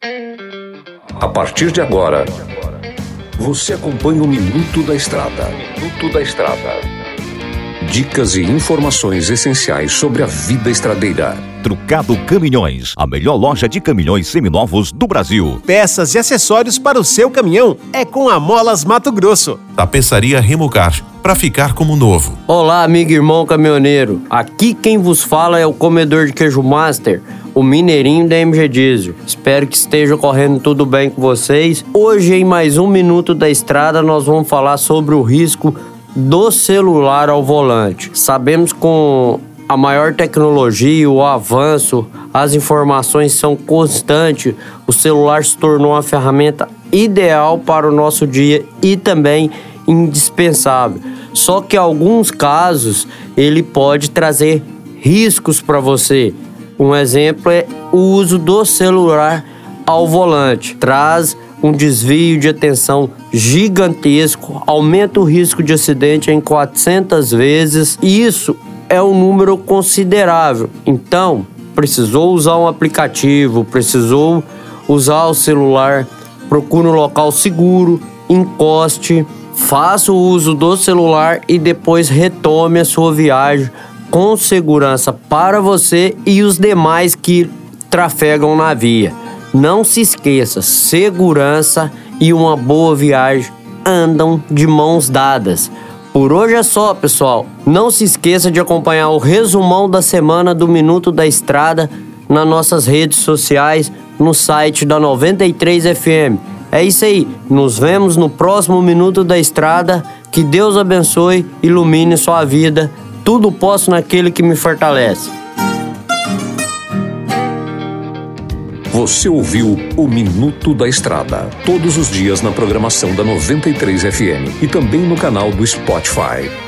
A partir de agora, você acompanha o Minuto da Estrada. Minuto da Estrada. Dicas e informações essenciais sobre a vida estradeira. Trucado Caminhões, a melhor loja de caminhões seminovos do Brasil. Peças e acessórios para o seu caminhão é com a Molas Mato Grosso. Tapeçaria Remocar, para ficar como novo. Olá, amigo e irmão caminhoneiro. Aqui quem vos fala é o comedor de queijo master o Mineirinho da MG Diesel. Espero que esteja correndo tudo bem com vocês. Hoje, em mais um Minuto da Estrada, nós vamos falar sobre o risco do celular ao volante. Sabemos com a maior tecnologia, o avanço, as informações são constantes. O celular se tornou uma ferramenta ideal para o nosso dia e também indispensável. Só que em alguns casos ele pode trazer riscos para você. Um exemplo é o uso do celular ao volante. Traz um desvio de atenção gigantesco, aumenta o risco de acidente em 400 vezes. Isso é um número considerável. Então, precisou usar um aplicativo, precisou usar o celular, procure um local seguro, encoste, faça o uso do celular e depois retome a sua viagem com segurança para você e os demais que trafegam na via. Não se esqueça, segurança e uma boa viagem andam de mãos dadas. Por hoje é só, pessoal. Não se esqueça de acompanhar o resumão da semana do Minuto da Estrada nas nossas redes sociais, no site da 93 FM. É isso aí. Nos vemos no próximo Minuto da Estrada. Que Deus abençoe, ilumine sua vida tudo posso naquele que me fortalece. Você ouviu o Minuto da Estrada, todos os dias na programação da 93 FM e também no canal do Spotify.